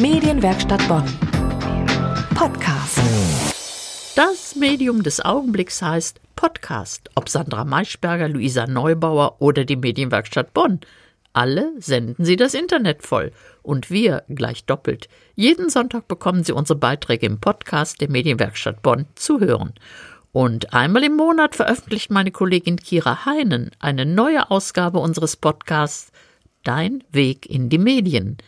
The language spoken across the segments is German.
Medienwerkstatt Bonn. Podcast. Das Medium des Augenblicks heißt Podcast. Ob Sandra Maischberger, Luisa Neubauer oder die Medienwerkstatt Bonn. Alle senden sie das Internet voll. Und wir gleich doppelt. Jeden Sonntag bekommen Sie unsere Beiträge im Podcast der Medienwerkstatt Bonn zu hören. Und einmal im Monat veröffentlicht meine Kollegin Kira Heinen eine neue Ausgabe unseres Podcasts Dein Weg in die Medien.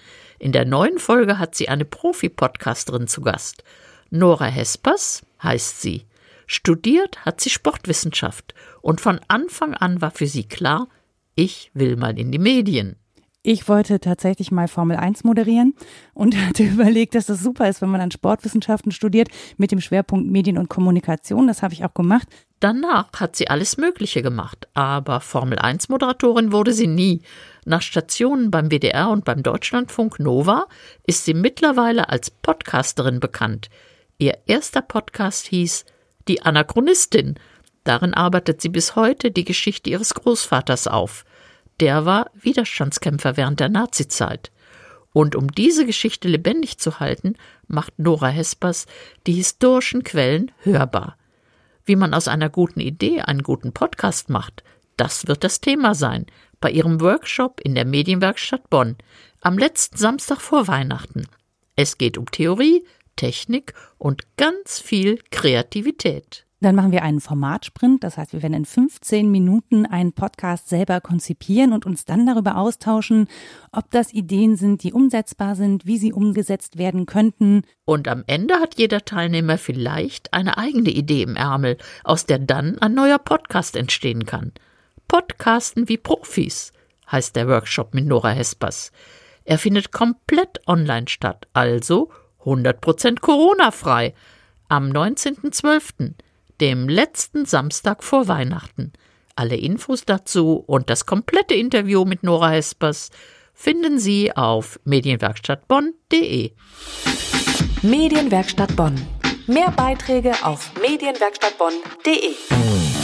In der neuen Folge hat sie eine Profi-Podcasterin zu Gast. Nora Hespers heißt sie. Studiert hat sie Sportwissenschaft und von Anfang an war für sie klar, ich will mal in die Medien. Ich wollte tatsächlich mal Formel 1 moderieren und hatte überlegt, dass das super ist, wenn man dann Sportwissenschaften studiert mit dem Schwerpunkt Medien und Kommunikation. Das habe ich auch gemacht. Danach hat sie alles Mögliche gemacht, aber Formel 1 Moderatorin wurde sie nie. Nach Stationen beim WDR und beim Deutschlandfunk Nova ist sie mittlerweile als Podcasterin bekannt. Ihr erster Podcast hieß Die Anachronistin. Darin arbeitet sie bis heute die Geschichte ihres Großvaters auf. Der war Widerstandskämpfer während der Nazizeit. Und um diese Geschichte lebendig zu halten, macht Nora Hespers die historischen Quellen hörbar. Wie man aus einer guten Idee einen guten Podcast macht, das wird das Thema sein bei ihrem Workshop in der Medienwerkstatt Bonn am letzten Samstag vor Weihnachten. Es geht um Theorie, Technik und ganz viel Kreativität. Dann machen wir einen Formatsprint. Das heißt, wir werden in 15 Minuten einen Podcast selber konzipieren und uns dann darüber austauschen, ob das Ideen sind, die umsetzbar sind, wie sie umgesetzt werden könnten. Und am Ende hat jeder Teilnehmer vielleicht eine eigene Idee im Ärmel, aus der dann ein neuer Podcast entstehen kann. Podcasten wie Profis heißt der Workshop mit Nora Hespers. Er findet komplett online statt, also 100% Corona-frei, am 19.12., dem letzten Samstag vor Weihnachten. Alle Infos dazu und das komplette Interview mit Nora Hespers finden Sie auf medienwerkstattbonn.de. Medienwerkstatt Bonn. Mehr Beiträge auf medienwerkstattbonn.de.